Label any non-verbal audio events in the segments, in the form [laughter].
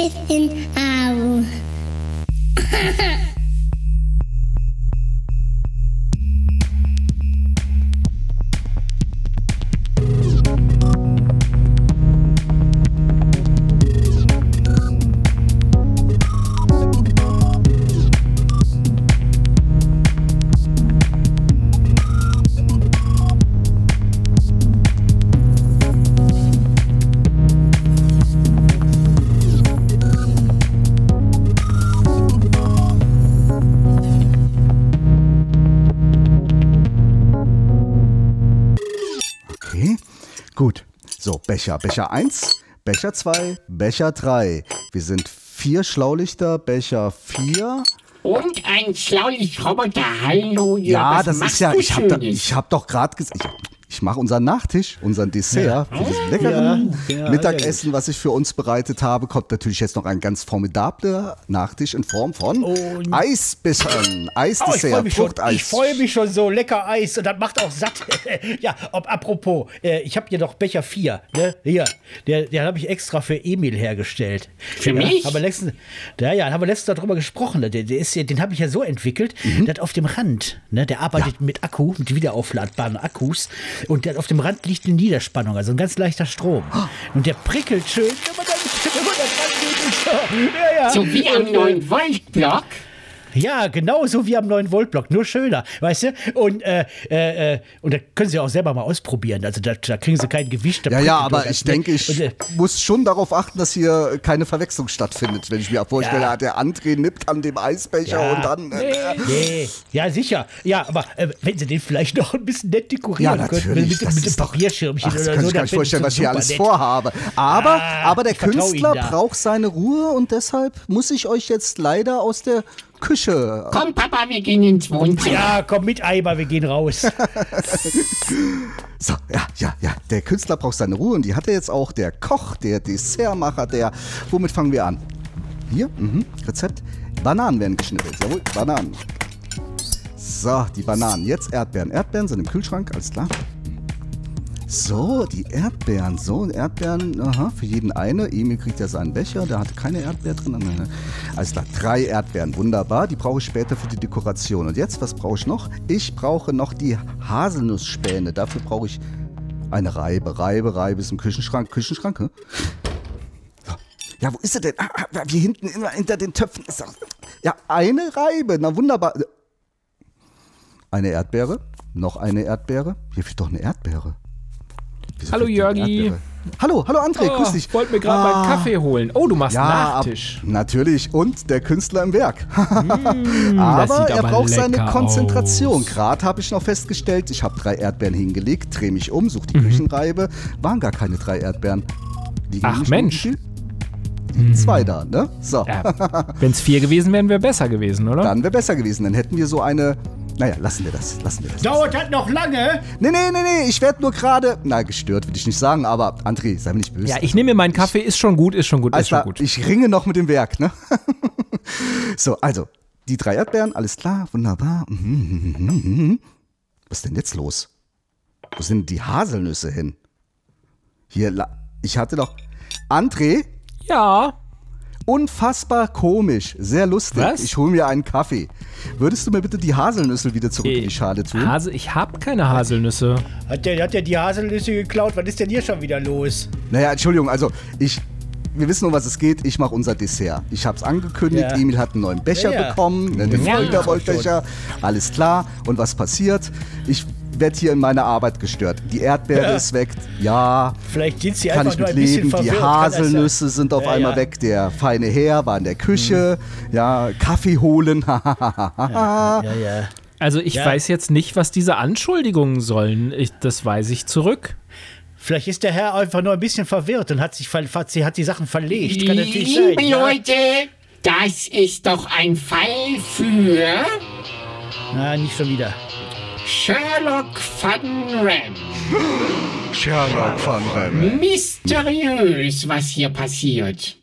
Ich Becher. Becher 1, Becher 2, Becher 3. Wir sind vier Schlaulichter, Becher 4. Und ein Schlaulichtroboter. Hallo, Ja, was das ist ja, ich habe hab doch gerade gesagt, ich, mache unseren Nachtisch, unseren Dessert für das leckeren Ja, ja, Mittagessen, was ich für uns bereitet habe. Kommt natürlich jetzt noch ein ganz formidabler Nachtisch in Form von Und- Eisbissern, Oh, ich freue Eisdessert, mich, schon- Fruchteis. ich freu mich schon so. Lecker Eis und das macht auch satt. [laughs] ja, ob, apropos, äh, ich habe hier noch Becher 4. Ne? Hier, der, der habe ich extra für Emil hergestellt. Für ja, mich? Haben wir letztens, ja, ja, haben wir letztens darüber gesprochen. Der, der ist, ja- den habe ich ja so entwickelt, Mhm. dass auf dem Rand, ne, der arbeitet mit Akku, mit wiederaufladbaren Akkus. Und der, auf dem Rand liegt eine Niederspannung, also ein ganz leichter Strom. Und der prickelt schön, wenn man da, wenn man da dran geht. und So. Ja, ja. So wie am äh, neuen Voltblock. Ja, genau so wie am neuen Voltblock, nur schöner, weißt du? Und, äh, äh, äh, und da können sie auch selber mal ausprobieren. Also da, da kriegen sie kein Gewicht. Ja, ja, aber ich denke, ich Und, äh, muss schon darauf achten, dass hier keine Verwechslung stattfindet. Wenn ich mir vorstelle, Ja. der André nippt an dem Eisbecher Ja. und dann. Äh, Nee, ja, sicher. Ja, aber äh, wenn sie den vielleicht noch ein bisschen nett dekorieren Ja, könnten, mit, das mit dem Papierschirmchen Ach, das oder kann so, ich nicht fänd vorstellen, was ich hier alles nett. vorhabe. Aber, Ah, aber der Künstler braucht seine Ruhe und deshalb muss ich euch jetzt leider aus der Küche. Komm, Papa, wir gehen ins Wohnzimmer. Ja, komm mit, Eimer, wir gehen raus. [laughs] So, ja, ja, ja. Der Künstler braucht seine Ruhe und die hat er jetzt auch. Der Koch, der Dessertmacher, der. Womit fangen wir an? Hier, mhm, Rezept. Bananen werden geschnippelt. Jawohl, Bananen. So, die Bananen. Jetzt Erdbeeren. Erdbeeren sind im Kühlschrank, alles klar. So, die Erdbeeren. So, Erdbeeren, aha, für jeden eine. Emil kriegt ja seinen Becher, der hatte keine Erdbeer drin. Alles klar, drei Erdbeeren, wunderbar. Die brauche ich später für die Dekoration. Und jetzt, was brauche ich noch? Ich brauche noch die Haselnussspäne. Dafür brauche ich eine Reibe. Reibe, Reibe ist im Küchenschrank. Küchenschrank? So. Ja, wo ist sie denn? Ah, ah, hier hinten immer hinter den Töpfen ist doch. Ja, eine Reibe. Na wunderbar. Eine Erdbeere. Noch eine Erdbeere. Hier fehlt doch eine Erdbeere. Wieso Hallo, Jörgi. Erdbeere? Hallo, hallo André, Oh, grüß dich. wollte mir gerade Ah, meinen Kaffee holen. Oh, du machst Ja, ab, Nachtisch. natürlich. Und der Künstler im Werk. [laughs] das aber sieht er aber braucht seine Konzentration. Gerade habe ich noch festgestellt, ich habe drei Erdbeeren hingelegt, drehe mich um, suche Mhm. die Küchenreibe. Waren gar keine drei Erdbeeren. Liegen Ach, Mensch. zwei da, ne? So. Ja, [laughs] Wenn es vier gewesen wären, wäre besser gewesen, oder? Dann wäre besser gewesen. Dann hätten wir so eine. Naja, lassen wir das. Lassen wir das. Dauert das noch lange? Nee, nee, nee, nee. Ich werde nur gerade. Na, gestört will ich nicht sagen, aber André, sei mir nicht böse. ja, ich nehme mir meinen Kaffee, ist schon gut, ist schon gut, ist Alles schon gut. ich ringe noch mit dem Werk, ne? [laughs] so, also, die drei Erdbeeren, alles klar, wunderbar. Mhm, mhm, mhm. Was ist denn jetzt los? Wo sind die Haselnüsse hin? Hier, la- ich hatte doch. André, Ja, unfassbar komisch, sehr lustig. Was? Ich hole mir einen Kaffee. Würdest du mir bitte die Haselnüsse wieder zurück in die Schale tun? Hase, ich habe keine Haselnüsse. Hat der, hat der die Haselnüsse geklaut? Was ist denn hier schon wieder los? Naja, Entschuldigung, also ich. Wir wissen, um was es geht. Ich mache unser Dessert. Ich habe es angekündigt. Ja. Emil hat einen neuen Becher Ja, ja. bekommen, einen Ja. Feuerbecher. Alles klar. Und was passiert? Ich werde hier in meiner Arbeit gestört. Die Erdbeere Ja. ist weg. Ja, Vielleicht sind sie kann einfach ich nur mit ein bisschen leben. Die verwirrt. Kann sein? Haselnüsse sind auf Ja, einmal ja. weg. Der feine Herr war in der Küche. Ja, Kaffee holen. [laughs] Ja, ja. Also ich Ja. weiß jetzt nicht, was diese Anschuldigungen sollen. Ich, das weise ich zurück. Vielleicht ist der Herr einfach nur ein bisschen verwirrt und hat sich hat, sie- hat die Sachen verlegt. Kann natürlich sein. Liebe Ja? Leute, das ist doch ein Fall für Na, nicht schon wieder. Sherlock Van Ram. Sherlock van Rem. Mysteriös, was hier passiert.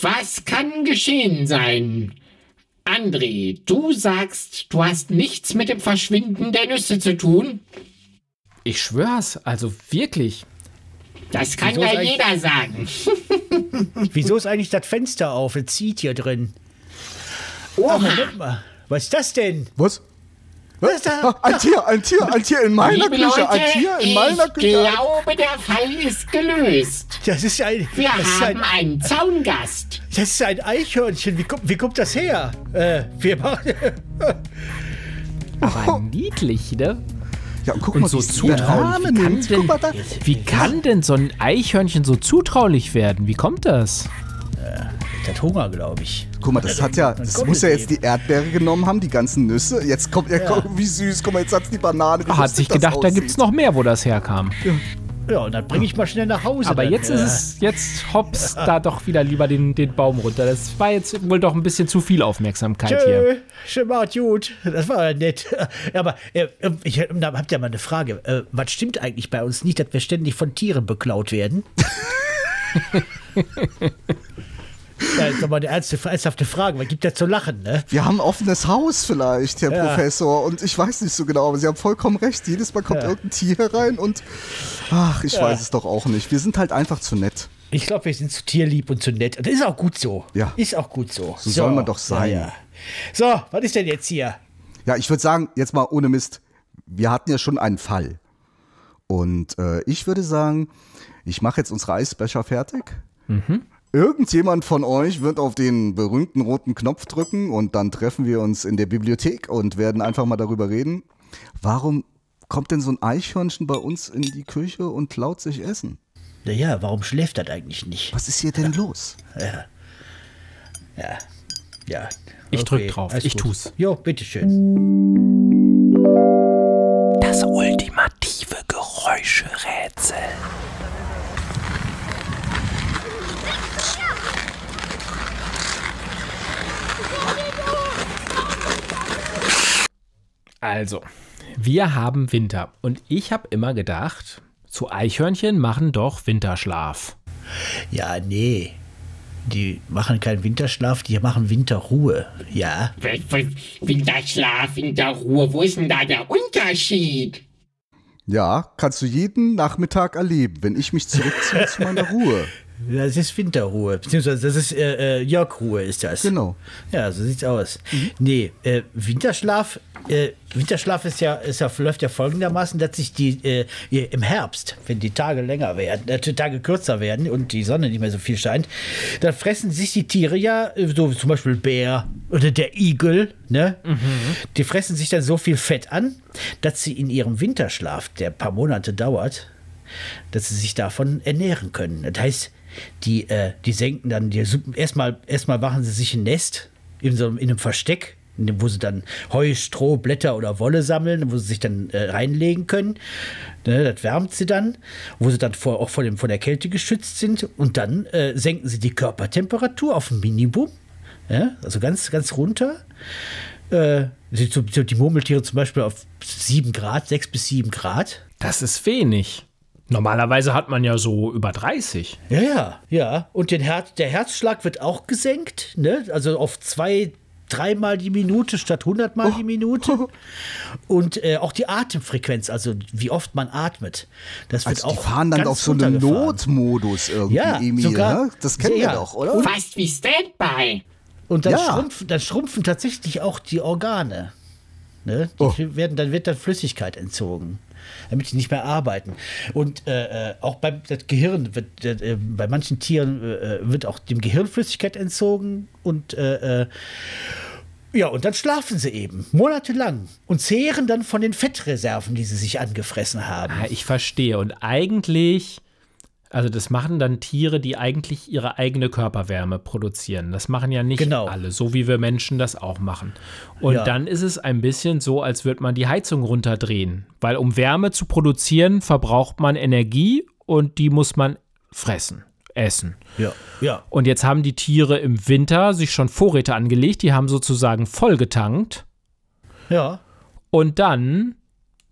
Was kann geschehen sein? André, du sagst, du hast nichts mit dem Verschwinden der Nüsse zu tun? Ich schwör's, also wirklich. Das kann Wieso ja jeder sagen. [laughs] Wieso ist eigentlich das Fenster auf? Es zieht hier drin. Oh. Moment mal. Was ist das denn? Was? Ein Tier, ein Tier, ein Tier in meiner Liebe Küche, Leute, ein Tier in meiner ich Küche. glaube, der Fall ist gelöst. Das ist ein, Wir das ist haben ein, einen Zaungast. das ist ein Eichhörnchen. Wie kommt, wie kommt das her? Äh, wir machen. Aber [laughs] niedlich, ne? Ja, und guck Und mal, so zutraulich. Wie kann denn- Guck mal da. Wie kann denn so ein Eichhörnchen so zutraulich werden? Wie kommt das? Das hat Hunger, glaube ich. Guck mal, das hat ja, das muss es ja jetzt die Erdbeere genommen haben, die ganzen Nüsse. Jetzt kommt, ja. guck, wie süß. Guck mal, jetzt hat's die Banane. Wie Hat sich gedacht, da aussieht. gibt's noch mehr, wo das herkam. Ja, und dann bringe ich mal schnell nach Hause. Aber dann, jetzt äh, ist es, jetzt hops da doch wieder lieber den, den Baum runter. Das war jetzt wohl doch ein bisschen zu viel Aufmerksamkeit hier. Tschö, schön macht gut. Das war ja nett. [laughs] Aber äh, ich hab ja mal eine Frage. Äh, was stimmt eigentlich bei uns nicht, dass wir ständig von Tieren beklaut werden? [laughs] ja, ist aber eine ernste, ernsthafte Frage. Was gibt da zu lachen, ne? Wir haben ein offenes Haus vielleicht, Herr Ja. Professor. Und ich weiß nicht so genau, aber Sie haben vollkommen recht. Jedes Mal kommt Ja. irgendein Tier rein und. Ach, ich weiß es doch auch nicht. Wir sind halt einfach zu nett. Ich glaube, wir sind zu tierlieb und zu nett. Und das ist auch gut so. Ja. Ist auch gut so. So soll man doch sein. Ja, ja. So, was ist denn jetzt hier? Ja, ich würde sagen, jetzt mal ohne Mist, wir hatten ja schon einen Fall. Und äh, ich würde sagen, ich mache jetzt unsere Eisbecher fertig. Irgendjemand von euch wird auf den berühmten roten Knopf drücken und dann treffen wir uns in der Bibliothek und werden einfach mal darüber reden. Warum kommt denn so ein Eichhörnchen bei uns in die Küche und klaut sich Essen? Naja, warum schläft das eigentlich nicht? Was ist hier denn los? Ja. Ja. Ich drück drauf. alles Ich gut. tu's. Jo, bitteschön. Das ultimative Geräuscherätsel. Also, wir haben Winter und ich habe immer gedacht, so Eichhörnchen machen doch Winterschlaf. Ja, nee. Die machen keinen Winterschlaf, die machen Winterruhe. Ja. Winterschlaf in der Ruhe, wo ist denn da der Unterschied? Ja, kannst du jeden Nachmittag erleben, wenn ich mich zurückziehe zu meiner Ruhe. [laughs] Das ist Winterruhe. Beziehungsweise das ist äh, äh, Jörgruhe ist das. Genau. Ja, so sieht's aus. Nee, äh, Winterschlaf, äh, Winterschlaf ist ja, ist ja, läuft ja folgendermaßen, dass sich die äh, im Herbst, wenn die Tage länger werden, äh, die Tage kürzer werden und die Sonne nicht mehr so viel scheint, dann fressen sich die Tiere ja, so zum Beispiel Bär oder der Igel, ne? Die fressen sich dann so viel Fett an, dass sie in ihrem Winterschlaf, der ein paar Monate dauert, dass sie sich davon ernähren können. Das heißt, die, äh, die senken dann, die, erstmal, erstmal machen sie sich ein Nest in, so, in einem Versteck, wo sie dann Heu, Stroh, Blätter oder Wolle sammeln, wo sie sich dann äh, reinlegen können. Ne, das wärmt sie dann, wo sie dann vor, auch vor, dem, vor der Kälte geschützt sind. Und dann äh, senken sie die Körpertemperatur auf ein Minimum, ja, also ganz, ganz runter. Äh, die die Murmeltiere zum Beispiel auf 7 Grad, 6 bis 7 Grad. Das ist wenig. Normalerweise hat man ja so über 30. Ja, ja, ja. Und den Herz, der Herzschlag wird auch gesenkt, ne? Also auf zwei, dreimal die Minute statt hundertmal die Minute. [laughs] Und äh, auch die Atemfrequenz, also wie oft man atmet. Das wird Also die auch fahren dann ganz auf so einen. Notmodus irgendwie, Ja, Emil. sogar- ne? Das kennen ja, wir doch, oder? Fast wie Standby. Und dann, Ja. schrumpfen, dann schrumpfen tatsächlich auch die Organe. Ne? Die Oh. werden, dann wird dann Flüssigkeit entzogen, damit die nicht mehr arbeiten. Und äh, äh, auch beim Gehirn wird äh, bei manchen Tieren äh, wird auch dem Gehirn Flüssigkeit entzogen und äh, äh, ja, und dann schlafen sie eben monatelang und zehren dann von den Fettreserven, die sie sich angefressen haben. Ah, ich verstehe. Und eigentlich Also das machen dann Tiere, die eigentlich ihre eigene Körperwärme produzieren. Das machen ja nicht Genau. alle, so wie wir Menschen das auch machen. Und Ja. dann ist es ein bisschen so, als würde man die Heizung runterdrehen. Weil um Wärme zu produzieren, verbraucht man Energie und die muss man fressen, essen. Ja, ja. Und jetzt haben die Tiere im Winter sich schon Vorräte angelegt, die haben sozusagen vollgetankt. Ja. Und dann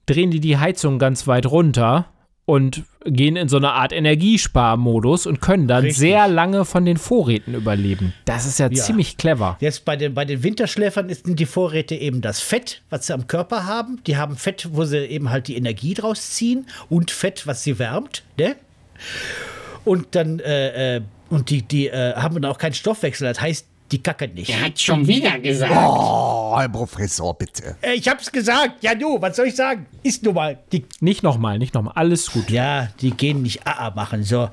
drehen die die Heizung ganz weit runter und gehen in so eine Art Energiesparmodus und können dann Richtig. sehr lange von den Vorräten überleben. Das ist ja, Ja. ziemlich clever. Jetzt bei den, bei den Winterschläfern sind die Vorräte eben das Fett, was sie am Körper haben. Die haben Fett, wo sie eben halt die Energie draus ziehen und Fett, was sie wärmt. Ne? Und dann, äh, äh, und die, die äh, haben dann auch keinen Stoffwechsel. Das heißt, die kacken nicht. Er hat schon wieder gesagt. Oh, Herr Professor, bitte. Äh, Ich hab's gesagt. Ja, du, was soll ich sagen? Ist nun mal. Die, Nicht nochmal, nicht nochmal. Alles gut. ja, die gehen nicht AA machen. So.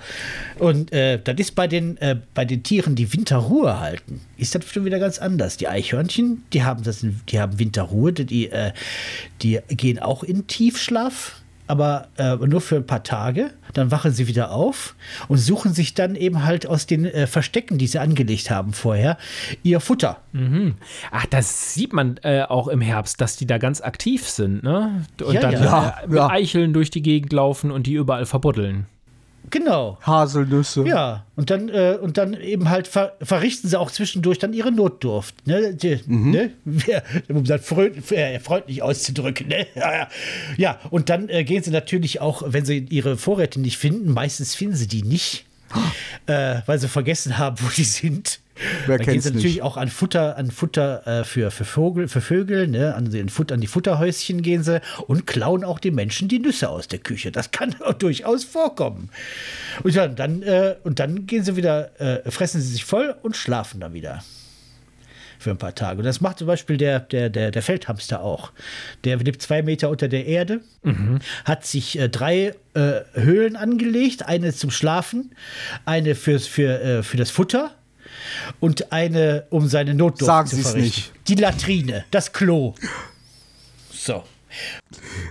Und äh, das ist bei den, äh, bei den Tieren, die Winterruhe halten, ist das schon wieder ganz anders. Die Eichhörnchen, die haben, das, die haben Winterruhe, die, äh, die gehen auch in Tiefschlaf. Aber äh, nur für ein paar Tage, dann wachen sie wieder auf und suchen sich dann eben halt aus den äh, Verstecken, die sie angelegt haben vorher, ihr Futter. Ach, das sieht man äh, auch im Herbst, dass die da ganz aktiv sind, ne? Und Ja, dann ja. äh, mit Ja. Eicheln durch die Gegend laufen und die überall verbuddeln. Genau. Haselnüsse. Ja, und dann, äh, und dann eben halt ver verrichten sie auch zwischendurch dann ihre Notdurft. Ne? Die, ne? Wer- Um das äh, freundlich auszudrücken. Ne? Ja, ja. ja, und dann äh, gehen sie natürlich auch, wenn sie ihre Vorräte nicht finden, meistens finden sie die nicht, äh, weil sie vergessen haben, wo die sind. Wer dann gehen kennt's sie natürlich nicht? auch an Futter, an Futter äh, für, für, Vogel, für Vögel, ne? an, den Fut, an die Futterhäuschen gehen sie und klauen auch den Menschen die Nüsse aus der Küche. Das kann [laughs] auch durchaus vorkommen. Und dann, dann, äh, und dann gehen sie wieder, äh, fressen sie sich voll und schlafen dann wieder. Für ein paar Tage. Und das macht zum Beispiel der, der, der, der Feldhamster auch. Der lebt zwei Meter unter der Erde, hat sich äh, drei äh, Höhlen angelegt: eine zum Schlafen, eine fürs, für, äh, für das Futter und eine, um seine Notdurft Sagen zu verrichten. nicht. Die Latrine, das Klo. So.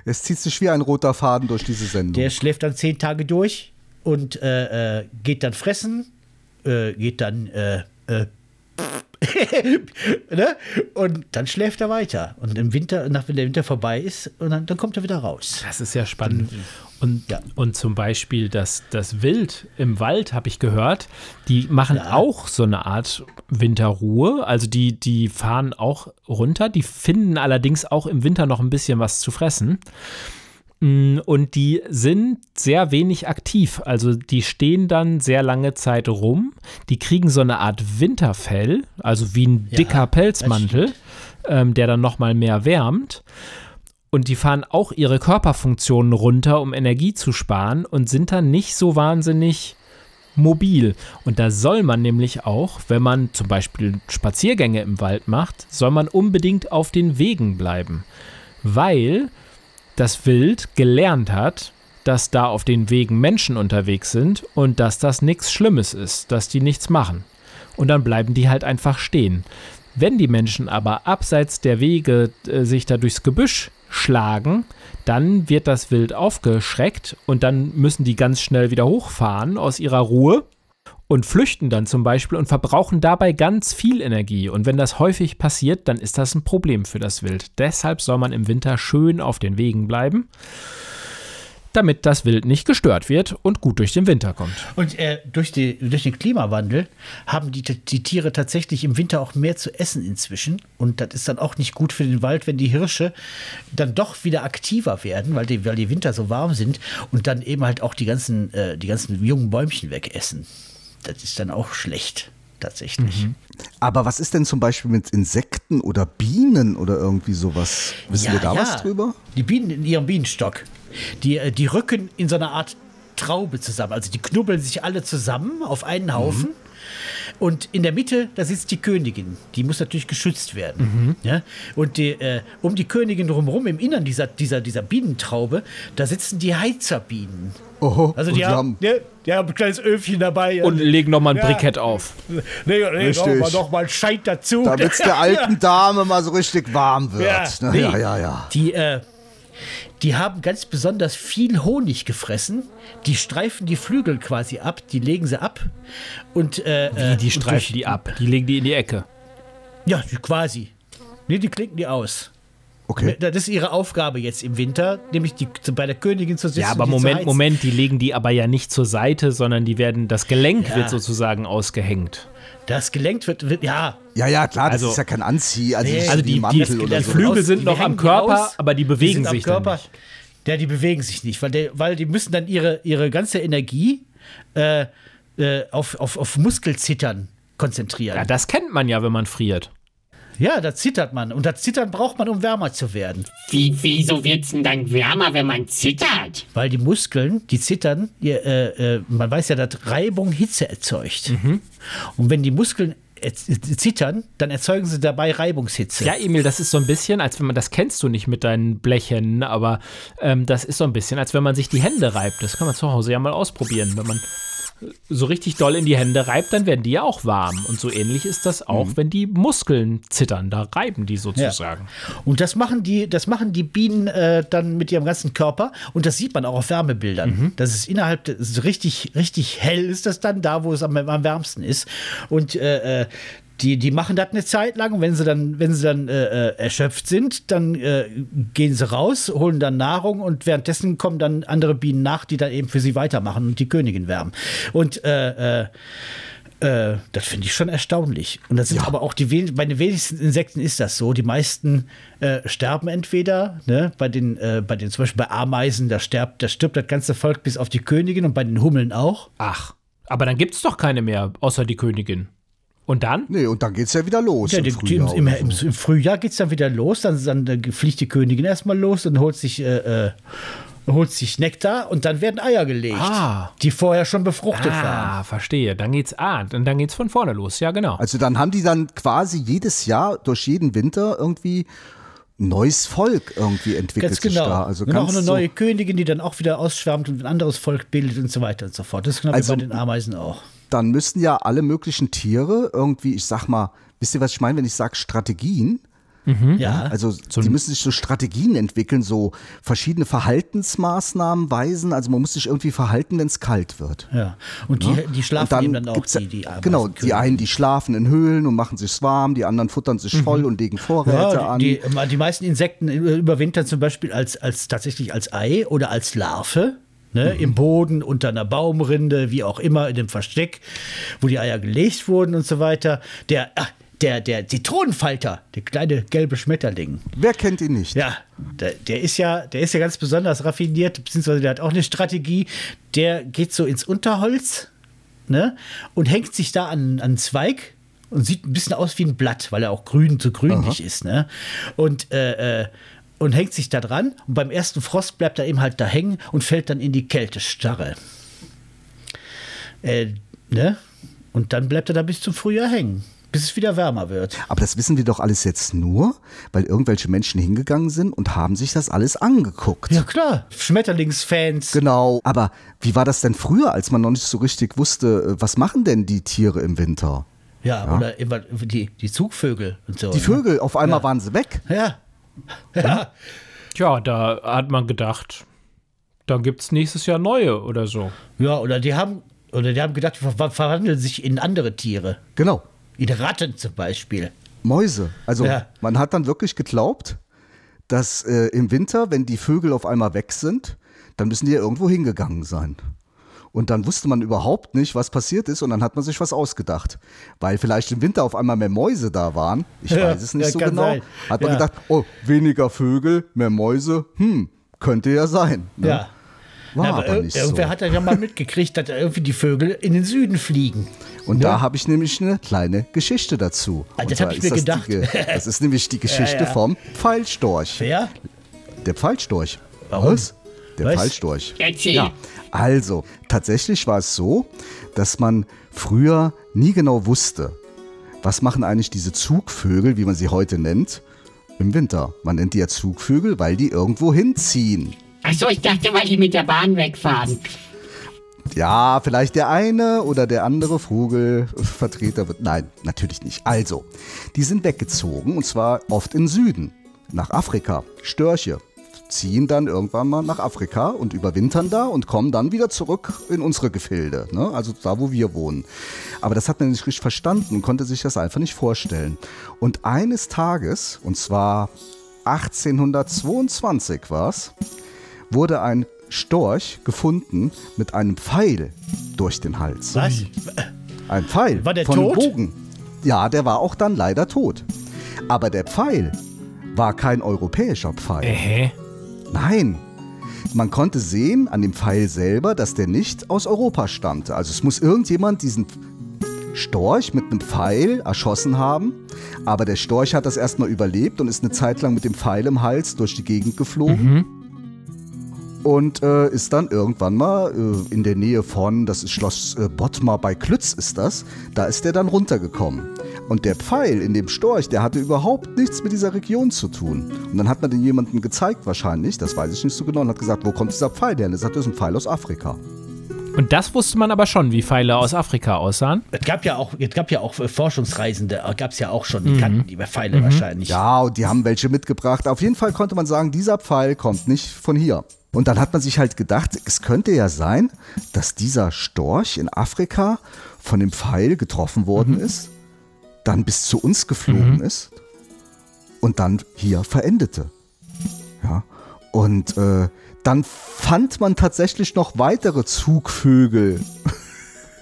Es zieht sich wie ein roter Faden durch diese Sendung. Der schläft dann zehn Tage durch und äh, äh, geht dann fressen, äh, geht dann äh, äh, [laughs] ne? und dann schläft er weiter. Und im Winter, nach wenn der Winter vorbei ist, und dann, dann kommt er wieder raus. Das ist ja spannend. Und, Ja. und zum Beispiel das, das Wild im Wald, habe ich gehört, die machen auch so eine Art Winterruhe. Also die, die fahren auch runter, die finden allerdings auch im Winter noch ein bisschen was zu fressen. Mm, Und die sind sehr wenig aktiv. Also die stehen dann sehr lange Zeit rum. Die kriegen so eine Art Winterfell, also wie ein Ja, dicker Pelzmantel, ähm, der dann nochmal mehr wärmt. Und die fahren auch ihre Körperfunktionen runter, um Energie zu sparen und sind dann nicht so wahnsinnig mobil. Und da soll man nämlich auch, wenn man zum Beispiel Spaziergänge im Wald macht, soll man unbedingt auf den Wegen bleiben. Weil das Wild gelernt hat, dass da auf den Wegen Menschen unterwegs sind und dass das nichts Schlimmes ist, dass die nichts machen. Und dann bleiben die halt einfach stehen. Wenn die Menschen aber abseits der Wege äh, sich da durchs Gebüsch schlagen, dann wird das Wild aufgeschreckt und dann müssen die ganz schnell wieder hochfahren aus ihrer Ruhe und flüchten dann zum Beispiel und verbrauchen dabei ganz viel Energie. Und wenn das häufig passiert, dann ist das ein Problem für das Wild. Deshalb soll man im Winter schön auf den Wegen bleiben, damit das Wild nicht gestört wird und gut durch den Winter kommt. Und äh, durch, die, durch den Klimawandel haben die, die Tiere tatsächlich im Winter auch mehr zu essen inzwischen. Und das ist dann auch nicht gut für den Wald, wenn die Hirsche dann doch wieder aktiver werden, weil die, weil die Winter so warm sind und dann eben halt auch die ganzen, äh, die ganzen jungen Bäumchen wegessen. Das ist dann auch schlecht, tatsächlich. Aber was ist denn zum Beispiel mit Insekten oder Bienen oder irgendwie sowas? Wissen wir da was drüber? Die Bienen in ihrem Bienenstock, die, äh, die rücken in so einer Art Traube zusammen. Also die knubbeln sich alle zusammen auf einen Haufen. Und in der Mitte, da sitzt die Königin. Die muss natürlich geschützt werden. Ja? Und die, äh, um die Königin drumherum, im Innern dieser, dieser, dieser Bienentraube, da sitzen die Heizerbienen. Oho, Also die, haben, ne, die haben ein kleines Öfchen dabei. Und legen nochmal ein Ja. Brikett auf. nee, nee, Richtig. noch mal, noch mal Scheit dazu. Damit es der [laughs] alten Dame mal so richtig warm wird. Ja, ne? nee. ja, ja, ja. Die, äh, die haben ganz besonders viel Honig gefressen. Die streifen die Flügel quasi ab, die legen sie ab. Und, äh, Wie, die und streifen durch- die ab. Die legen die in die Ecke. Ja, die- quasi. Nee, die klinken die aus. Okay. Das ist ihre Aufgabe jetzt im Winter, nämlich die, bei der Königin zu sitzen. Ja, aber Moment. Moment, die legen die aber ja nicht zur Seite, sondern die werden, das Gelenk Ja. wird sozusagen ausgehängt. Das gelenkt wird, wird ja. Ja, ja, klar, das Also- ist ja kein Anzieh, also, Nee, Also die, Mantel die, oder die. Flügel sind die noch am Körper, aus, aber die die bewegen am sich dann Körper. nicht. Ja, die bewegen sich nicht, weil, der, weil die müssen dann ihre, ihre ganze Energie äh, äh, auf, auf, auf Muskelzittern konzentrieren. Ja, das kennt man ja, wenn man friert. Ja, da zittert man. Und das Zittern braucht man, um wärmer zu werden. Wie, wieso wird's denn dann wärmer, wenn man zittert? Weil die Muskeln, die zittern, die, äh, äh, man weiß ja, dass Reibung Hitze erzeugt. Und wenn die Muskeln zittern, dann erzeugen sie dabei Reibungshitze. Ja, Emil, das ist so ein bisschen, als wenn man, das kennst du nicht mit deinen Blechen, aber ähm, das ist so ein bisschen, als wenn man sich die Hände reibt. Das kann man zu Hause ja mal ausprobieren. Wenn man so richtig doll in die Hände reibt, dann werden die ja auch warm. Und so ähnlich ist das auch, wenn die Muskeln zittern. Da reiben die sozusagen. Und das machen die, das machen die Bienen äh, dann mit ihrem ganzen Körper. Und das sieht man auch auf Wärmebildern. Mhm. Das ist innerhalb, des- so richtig, richtig hell ist das dann da, wo es am, am wärmsten ist. Und äh, äh, die, die machen das eine Zeit lang und wenn sie dann, wenn sie dann äh, äh, erschöpft sind, dann äh, gehen sie raus, holen dann Nahrung und währenddessen kommen dann andere Bienen nach, die dann eben für sie weitermachen und die Königin wärmen. Und äh, äh, äh, das finde ich schon erstaunlich. Und das sind aber auch die wen bei den wenigsten Insekten ist das so. Die meisten sterben entweder, ne, bei den, bei den, zum Beispiel bei Ameisen, da stirbt, da stirbt das ganze Volk bis auf die Königin und bei den Hummeln auch. Ach, aber dann gibt es doch keine mehr, außer die Königin. Und dann? Nee, und dann geht's ja wieder los Ja, im Frühjahr. im, im, so. Im Frühjahr geht es dann wieder los, dann, dann fliegt die Königin erstmal los und holt sich, äh, äh, holt sich Nektar und dann werden Eier gelegt, Ah. die vorher schon befruchtet waren. Ah, verstehe. Dann geht's, ah, und dann geht's von vorne los. Ja, genau. Also dann haben die dann quasi jedes Jahr durch jeden Winter irgendwie ein neues Volk irgendwie entwickelt Ganz sich genau. da. Also und auch ganz eine so, neue Königin, die dann auch wieder ausschwärmt und ein anderes Volk bildet und so weiter und so fort. Das ist genau Also- wie bei den Ameisen auch. Dann müssten ja alle möglichen Tiere irgendwie, ich sag mal, wisst ihr, was ich meine, wenn ich sage Strategien? Ja, Also die müssen sich so Strategien entwickeln, so verschiedene Verhaltensmaßnahmen weisen. Also man muss sich irgendwie verhalten, wenn es kalt wird. ja. Und die, die schlafen Und eben dann auch, gibt's ja- die, die Genau, die einen, die schlafen in Höhlen und machen sich warm, die anderen futtern sich voll und legen Vorräte ja, an. die, die, die meisten Insekten überwintern zum Beispiel als, als tatsächlich als Ei oder als Larve. Ne, Mhm. Im Boden, unter einer Baumrinde, wie auch immer, in dem Versteck, wo die Eier gelegt wurden und so weiter. Der, ach, der, der Zitronenfalter, der kleine gelbe Schmetterling, Wer kennt ihn nicht? Ja, der, der ist ja, der ist ja ganz besonders raffiniert, beziehungsweise der hat auch eine Strategie. Der geht so ins Unterholz, ne, und hängt sich da an, an einen Zweig und sieht ein bisschen aus wie ein Blatt, weil er auch grün, so grünlich ist, ne, und äh, äh, und hängt sich da dran und beim ersten Frost bleibt er eben halt da hängen und fällt dann in die Kältestarre. Äh, ne? Und dann bleibt er da bis zum Frühjahr hängen, bis es wieder wärmer wird. Aber das wissen wir doch alles jetzt nur, weil irgendwelche Menschen hingegangen sind und haben sich das alles angeguckt. Ja klar, Schmetterlingsfans. Genau. Aber wie war das denn früher, als man noch nicht so richtig wusste, äh, was machen denn die Tiere im Winter? Ja, oder immer die, die Zugvögel und so. Die ne? Vögel, auf einmal waren sie weg. Ja. Ja. Tja, da hat man gedacht, dann gibt's nächstes Jahr neue oder so. ja, oder die haben, oder die haben gedacht, die ver verwandeln sich in andere Tiere. Genau. In Ratten zum Beispiel. Mäuse. Also Ja. man hat dann wirklich geglaubt, dass äh, im Winter, wenn die Vögel auf einmal weg sind, dann müssen die ja irgendwo hingegangen sein. Und dann wusste man überhaupt nicht, was passiert ist und dann hat man sich was ausgedacht. Weil vielleicht im Winter auf einmal mehr Mäuse da waren. Ich [laughs] Ja, weiß es nicht ja, so genau. sein. Hat man Ja. gedacht, oh, weniger Vögel, mehr Mäuse, hm, könnte ja sein. Ne? Ja. War Ja, aber, ir- nicht irgendwer so. hat ja mal mitgekriegt, dass irgendwie die Vögel in den Süden fliegen. Und da habe ich nämlich eine kleine Geschichte dazu. Ah, das zwar hab ich ist mir das gedacht. Die, das ist nämlich die [laughs] Geschichte ja. vom Pfeilstorch. Wer? Der Pfeilstorch. Warum? Was? Der Was? Pfeilstorch. Erzähl. Ja, also, tatsächlich war es so, dass man früher nie genau wusste, was machen eigentlich diese Zugvögel, wie man sie heute nennt, im Winter. Man nennt die ja Zugvögel, weil die irgendwo hinziehen. Achso, ich dachte, weil die mit der Bahn wegfahren. Ja, vielleicht der eine oder der andere Vogelvertreter wird. Nein, natürlich nicht. Also, die sind weggezogen und zwar oft in Süden, nach Afrika. Störche. Ziehen dann irgendwann mal nach Afrika und überwintern da und kommen dann wieder zurück in unsere Gefilde, ne? also da, wo wir wohnen. Aber das hat man nicht richtig verstanden und konnte sich das einfach nicht vorstellen. Und eines Tages, und zwar 1822 war es, wurde ein Storch gefunden mit einem Pfeil durch den Hals. Was? Ein Pfeil War der von tot? Bogen. Ja, der war auch dann leider tot. Aber der Pfeil war kein europäischer Pfeil. Äh, Nein. Man konnte sehen an dem Pfeil selber, dass der nicht aus Europa stammte. Also es muss irgendjemand diesen Storch mit einem Pfeil erschossen haben. Aber der Storch hat das erstmal überlebt und ist eine Zeit lang mit dem Pfeil im Hals durch die Gegend geflogen. Und äh, ist dann irgendwann mal äh, in der Nähe von, das ist Schloss äh, Bottmar bei Klütz ist das, da ist der dann runtergekommen. Und der Pfeil in dem Storch, der hatte überhaupt nichts mit dieser Region zu tun. Und dann hat man den jemandem gezeigt wahrscheinlich, das weiß ich nicht so genau, und hat gesagt, wo kommt dieser Pfeil her? Und er sagt, das ist ein Pfeil aus Afrika. Und das wusste man aber schon, wie Pfeile aus Afrika aussahen. Es gab ja auch, es gab ja auch äh, Forschungsreisende, gab es ja auch schon, die kannten die Pfeile wahrscheinlich. Ja, und die haben welche mitgebracht. Auf jeden Fall konnte man sagen, dieser Pfeil kommt nicht von hier. Und dann hat man sich halt gedacht, es könnte ja sein, dass dieser Storch in Afrika von dem Pfeil getroffen worden ist, dann bis zu uns geflogen ist und dann hier verendete. Ja. Und äh, dann fand man tatsächlich noch weitere Zugvögel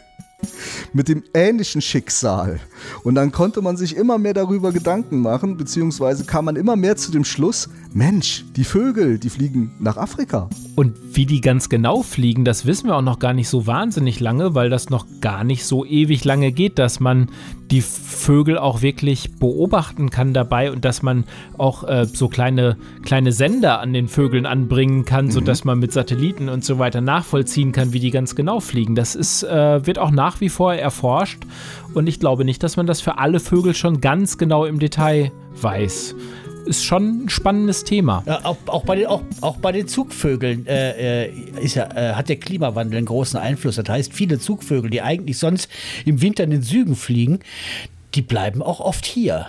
[laughs] mit dem ähnlichen Schicksal. Und dann konnte man sich immer mehr darüber Gedanken machen, beziehungsweise kam man immer mehr zu dem Schluss, Mensch, die Vögel, die fliegen nach Afrika. Und wie die ganz genau fliegen, das wissen wir auch noch gar nicht so wahnsinnig lange, weil das noch gar nicht so ewig lange geht, dass man die Vögel auch wirklich beobachten kann dabei und dass man auch äh, so kleine, kleine Sender an den Vögeln anbringen kann, sodass man mit Satelliten und so weiter nachvollziehen kann, wie die ganz genau fliegen. Das ist, äh, wird auch nach wie vor erforscht und ich glaube nicht, dass man das für alle Vögel schon ganz genau im Detail weiß. Ist schon ein spannendes Thema. Ja, auch, auch, bei den, auch, auch bei den Zugvögeln äh, äh, ist ja, äh, hat der Klimawandel einen großen Einfluss. Das heißt, viele Zugvögel, die eigentlich sonst im Winter in den Süden fliegen, die bleiben auch oft hier.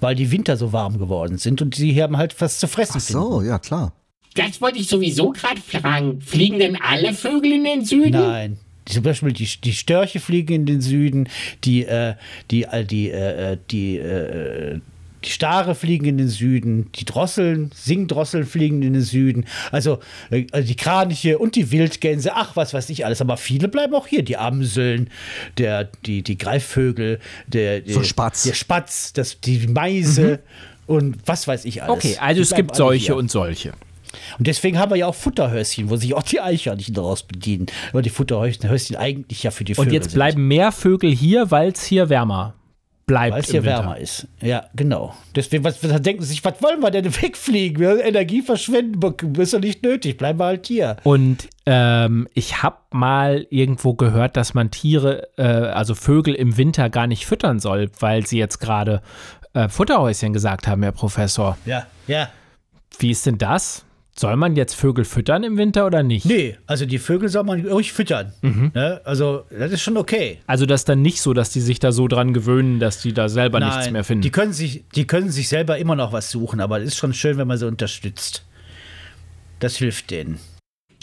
Weil die Winter so warm geworden sind und sie haben halt was zu fressen. Ach so, ja klar. Das wollte ich sowieso gerade fragen. Fliegen denn alle Vögel in den Süden? Nein. Zum Beispiel die, die Störche fliegen in den Süden, die, äh, die, äh, die, äh, die, äh, die Stare fliegen in den Süden, die Drosseln, Singdrosseln fliegen in den Süden, also, äh, also die Kraniche und die Wildgänse, ach, was weiß ich alles. Aber viele bleiben auch hier. Die Amseln, der, die, die Greifvögel, der, der, So Spatz. der Spatz, das, die Meise und was weiß ich alles. Okay, also Die es gibt solche hier. und solche. Und deswegen haben wir ja auch Futterhöschen, wo sich auch die Eichhörnchen daraus bedienen. Weil die Futterhöschen Höschen eigentlich ja für die Vögel Und jetzt sind. bleiben mehr Vögel hier, weil es hier wärmer bleibt. Weil es hier Winter. wärmer ist. Ja, genau. Deswegen, was, was denken Sie sich, was wollen wir denn [laughs] wegfliegen? Wir Energie verschwenden, ist doch nicht nötig. Bleiben wir halt hier. Und ähm, ich habe mal irgendwo gehört, dass man Tiere, äh, also Vögel im Winter gar nicht füttern soll, weil sie jetzt gerade äh, Futterhäuschen gesagt haben, Herr Professor. Ja, ja. Wie ist denn das? Soll man jetzt Vögel füttern im Winter oder nicht? Nee, also die Vögel soll man ruhig füttern. Ne? Also, das ist schon okay. Also das ist dann nicht so, dass die sich da so dran gewöhnen, dass die da selber nichts mehr finden. Die können, sich, die können sich selber immer noch was suchen, aber es ist schon schön, wenn man sie unterstützt. Das hilft denen.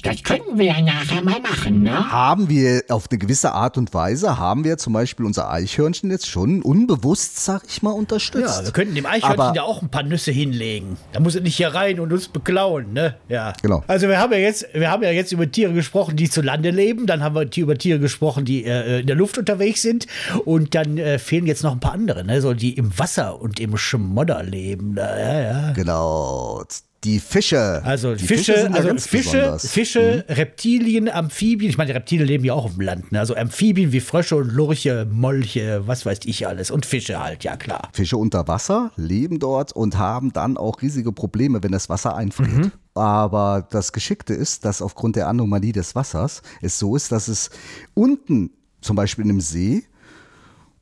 Das könnten wir ja nachher mal machen, ne? Haben wir auf eine gewisse Art und Weise, haben wir zum Beispiel unser Eichhörnchen jetzt schon unbewusst, sag ich mal, unterstützt. Ja, wir könnten dem Eichhörnchen Aber- ja auch ein paar Nüsse hinlegen. Da muss er nicht hier rein und uns beklauen, ne? Ja. Genau. Also wir haben ja jetzt, wir haben ja jetzt über Tiere gesprochen, die zu Lande leben. Dann haben wir über Tiere gesprochen, die äh, in der Luft unterwegs sind. Und dann äh, fehlen jetzt noch ein paar andere, ne? So die im Wasser und im Schmodder leben. Ja, ja. Genau. Die Fische. Also die Fische, sind ja also Fische, besonders. Mhm. Fische, Reptilien, Amphibien. Ich meine, die Reptilien leben ja auch auf dem Land. Ne? Also Amphibien wie Frösche und Lurche, Molche, was weiß ich alles. Und Fische halt, ja klar. Fische unter Wasser leben dort und haben dann auch riesige Probleme, wenn das Wasser einfriert. Mhm. Aber das Geschickte ist, dass aufgrund der Anomalie des Wassers es so ist, dass es unten, zum Beispiel in einem See,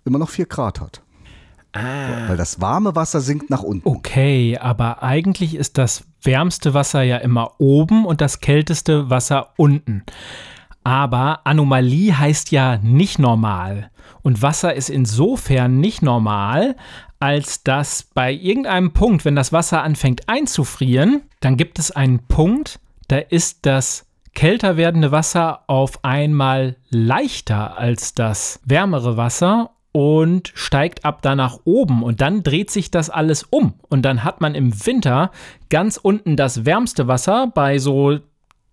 immer noch 4 Grad hat. Ah. Weil das warme Wasser sinkt nach unten. Okay, aber eigentlich ist das wärmste Wasser ja immer oben und das kälteste Wasser unten. Aber Anomalie heißt ja nicht normal. Und Wasser ist insofern nicht normal, als dass bei irgendeinem Punkt, wenn das Wasser anfängt einzufrieren, dann gibt es einen Punkt, da ist das kälter werdende Wasser auf einmal leichter als das wärmere Wasser und steigt ab da nach oben und dann dreht sich das alles um und dann hat man im Winter ganz unten das wärmste Wasser bei so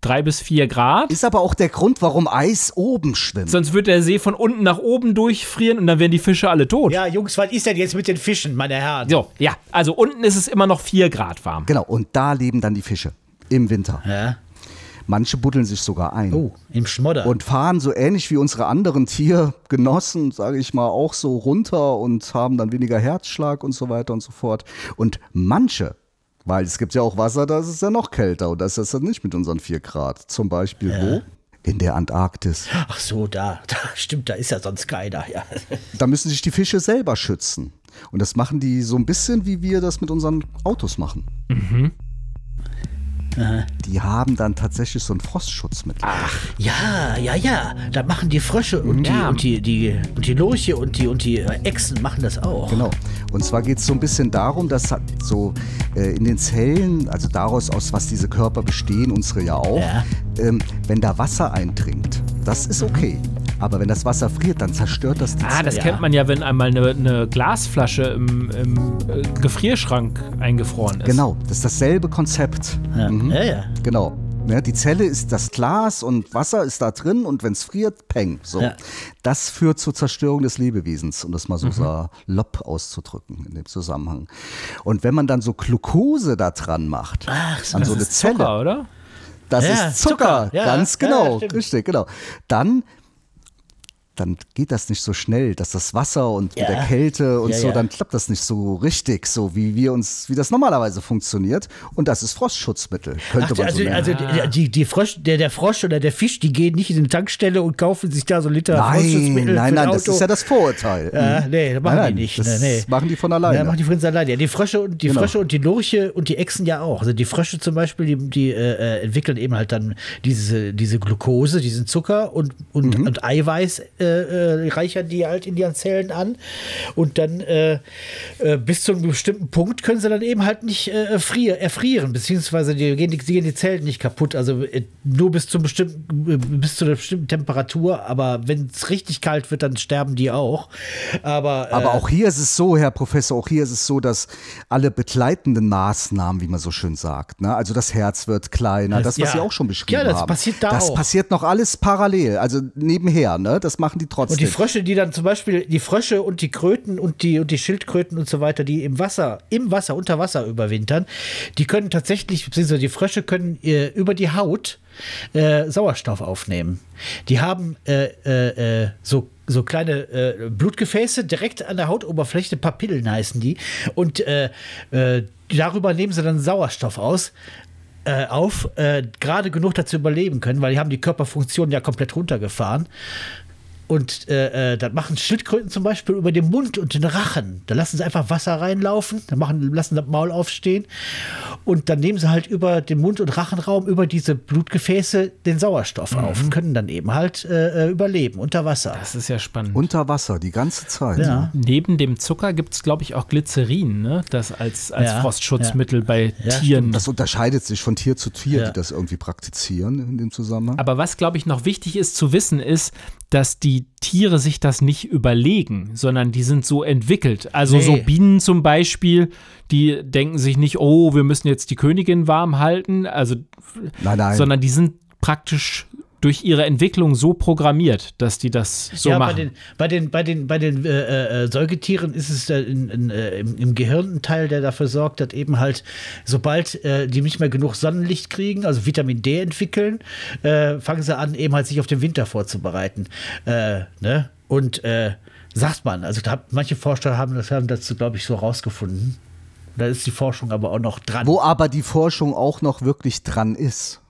drei bis vier Grad. Ist aber auch der Grund, warum Eis oben schwimmt. Sonst wird der See von unten nach oben durchfrieren und dann wären die Fische alle tot. Ja, Jungs, was ist denn jetzt mit den Fischen, meine Herren? So, ja, also unten ist es immer noch vier Grad warm. Genau, und da leben dann die Fische. Im Winter. Ja. Manche buddeln sich sogar ein. Oh, im Schmodder. Und fahren so ähnlich wie unsere anderen Tiergenossen, sage ich mal, auch so runter und haben dann weniger Herzschlag und so weiter und so fort. Und manche, weil es gibt ja auch Wasser, da ist es ja noch kälter und das ist dann nicht mit unseren 4 Grad. Zum Beispiel wo? In der Antarktis. Ach so, da, [laughs] da, stimmt, da ist ja sonst keiner. Ja. Da müssen sich die Fische selber schützen. Und das machen die so ein bisschen, wie wir das mit unseren Autos machen. Die haben dann tatsächlich so ein Frostschutzmittel. Ja, ja, ja. Da machen die Frösche und, die, Ja. und, die, die, und die Lurche und die, und die äh, Echsen machen das auch. Genau. Und zwar geht es so ein bisschen darum, dass so äh, in den Zellen, also daraus, aus was diese Körper bestehen, unsere ja auch, Ja. Ähm, wenn da Wasser eindringt, das ist okay. Aber wenn das Wasser friert, dann zerstört das die Ah, das Ja. kennt man ja, wenn einmal eine, eine Glasflasche im, im äh, Gefrierschrank eingefroren ist. Genau, das ist dasselbe Konzept. Ja, Mhm. ja. ja. Genau. Ja, die Zelle ist das Glas und Wasser ist da drin und wenn es friert, peng. So. Ja. Das führt zur Zerstörung des Lebewesens, um das mal so salopp auszudrücken in dem Zusammenhang. Und wenn man dann so Glukose da dran macht, Ach so. an so Das eine ist Zelle, Zucker, oder? Das Ja, ist Zucker, Zucker. Ja, ganz ja, genau, stimmt. richtig, genau. Dann dann geht das nicht so schnell, dass das Wasser und mit Ja. der Kälte und Ja, so, dann klappt das nicht so richtig, so wie wir uns, wie das normalerweise funktioniert. Und das ist Frostschutzmittel, könnte Ach, man also, so nennen. also die, die, die Frosch, der, der Frosch oder der Fisch, die gehen nicht in die Tankstelle und kaufen sich da so Liter Nein, Frostschutzmittel nein, nein, ein das Auto. ist ja das Vorurteil. Mhm. nee, das machen Nein, nein, die nicht. das nee, nee. machen die von alleine. Ja, machen die von alleine. Ja, die Frösche und die Genau. Frösche und die Lurche und die Echsen ja auch. Also die Frösche zum Beispiel, die, die äh, entwickeln eben halt dann diese, diese Glucose, diesen Zucker und, und, Mhm. und Eiweiß äh, äh, reichern die halt in ihren Zellen an. Und dann äh, äh, bis zu einem bestimmten Punkt können sie dann eben halt nicht äh, frier, erfrieren, beziehungsweise die gehen, die, die gehen die Zellen nicht kaputt. Also äh, nur bis zu, bestimmten, bis zu einer bestimmten Temperatur. Aber wenn es richtig kalt wird, dann sterben die auch. Aber, Aber auch hier ist es so, Herr Professor, auch hier ist es so, dass alle begleitenden Maßnahmen, wie man so schön sagt, ne? also das Herz wird kleiner, das, was Ja. Sie auch schon beschrieben Ja, das haben. passiert da Das auch. passiert noch alles parallel, also nebenher, ne? das machen die trotzdem. Und die Frösche, die dann zum Beispiel, die Frösche und die Kröten und die, und die Schildkröten und so weiter, die im Wasser, im Wasser, unter Wasser überwintern, die können tatsächlich, beziehungsweise die Frösche können äh, über die Haut äh, Sauerstoff aufnehmen. Die haben äh, äh, äh, so so kleine äh, Blutgefäße direkt an der Hautoberfläche, Papillen heißen die. Und äh, darüber nehmen sie dann Sauerstoff aus auf, gerade genug dazu überleben können, weil die haben die Körperfunktion ja komplett runtergefahren. Und äh, äh, das machen Schildkröten zum Beispiel über den Mund und den Rachen. Da lassen sie einfach Wasser reinlaufen, dann machen, lassen das Maul aufstehen und dann nehmen sie halt über den Mund- und Rachenraum, über diese Blutgefäße den Sauerstoff auf, können dann eben halt äh, äh, überleben unter Wasser. Das ist ja spannend. Unter Wasser, die ganze Zeit. ja. Neben dem Zucker gibt es, glaube ich, auch Glycerin, ne? das als, als Ja, Frostschutzmittel bei Ja, Tieren. Das unterscheidet sich von Tier zu Tier, Ja. die das irgendwie praktizieren in dem Zusammenhang. Aber was, glaube ich, noch wichtig ist zu wissen, ist, dass die Tiere sich das nicht überlegen, sondern die sind so entwickelt. Also Nee. so Bienen zum Beispiel, die denken sich nicht, oh, wir müssen jetzt die Königin warm halten, also, nein, nein. sondern die sind praktisch durch ihre Entwicklung so programmiert, dass die das so ja, machen. bei den, bei den, bei den, bei den äh, äh, Säugetieren ist es äh, in, in, äh, im, im Gehirn ein Teil, der dafür sorgt, dass eben halt, sobald äh, die nicht mehr genug Sonnenlicht kriegen, also Vitamin D entwickeln, äh, fangen sie an, eben halt sich auf den Winter vorzubereiten. Äh, ne? Und äh, sagt man, also da, hat- manche Forscher haben das haben dazu, glaube ich, so rausgefunden. Da ist die Forschung aber auch noch dran. Wo aber die Forschung auch noch wirklich dran ist.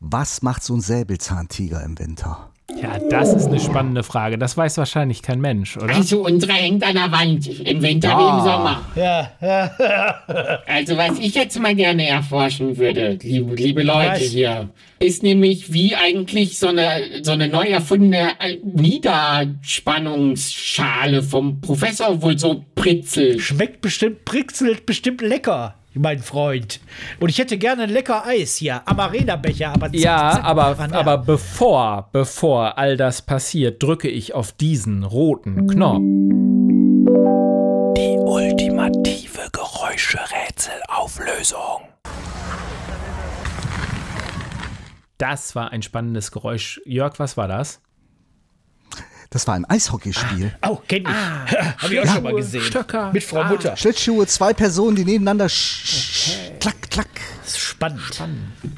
Was macht so ein Säbelzahntiger im Winter? Ja, das ist eine spannende Frage. Das weiß wahrscheinlich kein Mensch, oder? Also unsere hängt an der Wand, im Winter wie im Sommer. Ja, ja. Also was ich jetzt mal gerne erforschen würde, liebe, liebe Leute Was? hier, ist nämlich, wie eigentlich so eine, so eine neu erfundene äh, Niederspannungsschale vom Professor wohl so pritzelt. Schmeckt bestimmt, pritzelt bestimmt lecker, mein Freund. Und ich hätte gerne ein lecker Eis hier, Amarena-Becher, aber zack, Ja, zack, aber, ran, ja. aber bevor, bevor all das passiert, drücke ich auf diesen roten Knopf. Die ultimative Geräuscherätselauflösung. Das war ein spannendes Geräusch. Jörg, was war das? Das war ein Eishockeyspiel. Oh, kenn ich. [laughs] Hab ich auch schon mal gesehen. Stöcker. Mit Frau Mutter. Schlittschuhe, zwei Personen, die nebeneinander sch klack, klack. Das ist spannend.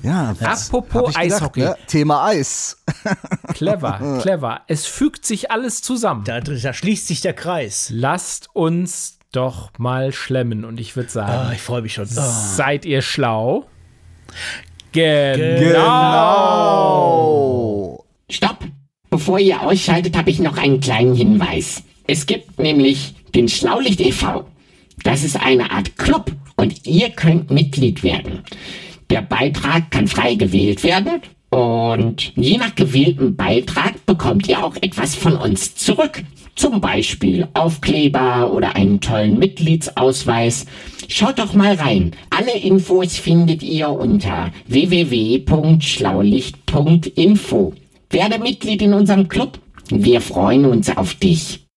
Ja, was Apropos ich gedacht, Eishockey. Ne? Thema Eis. [laughs] Clever, clever. Es fügt sich alles zusammen. Da, da schließt sich der Kreis. Lasst uns doch mal schlemmen. Und ich würde sagen, Ah, ich freue mich schon. Ah. seid ihr schlau? Genau. Genau. Bevor ihr ausschaltet, habe ich noch einen kleinen Hinweis. Es gibt nämlich den Schlaulicht e.V. Das ist eine Art Club und ihr könnt Mitglied werden. Der Beitrag kann frei gewählt werden und je nach gewähltem Beitrag bekommt ihr auch etwas von uns zurück. Zum Beispiel Aufkleber oder einen tollen Mitgliedsausweis. Schaut doch mal rein. Alle Infos findet ihr unter www.schlaulicht.info. Werde Mitglied in unserem Club. Wir freuen uns auf dich.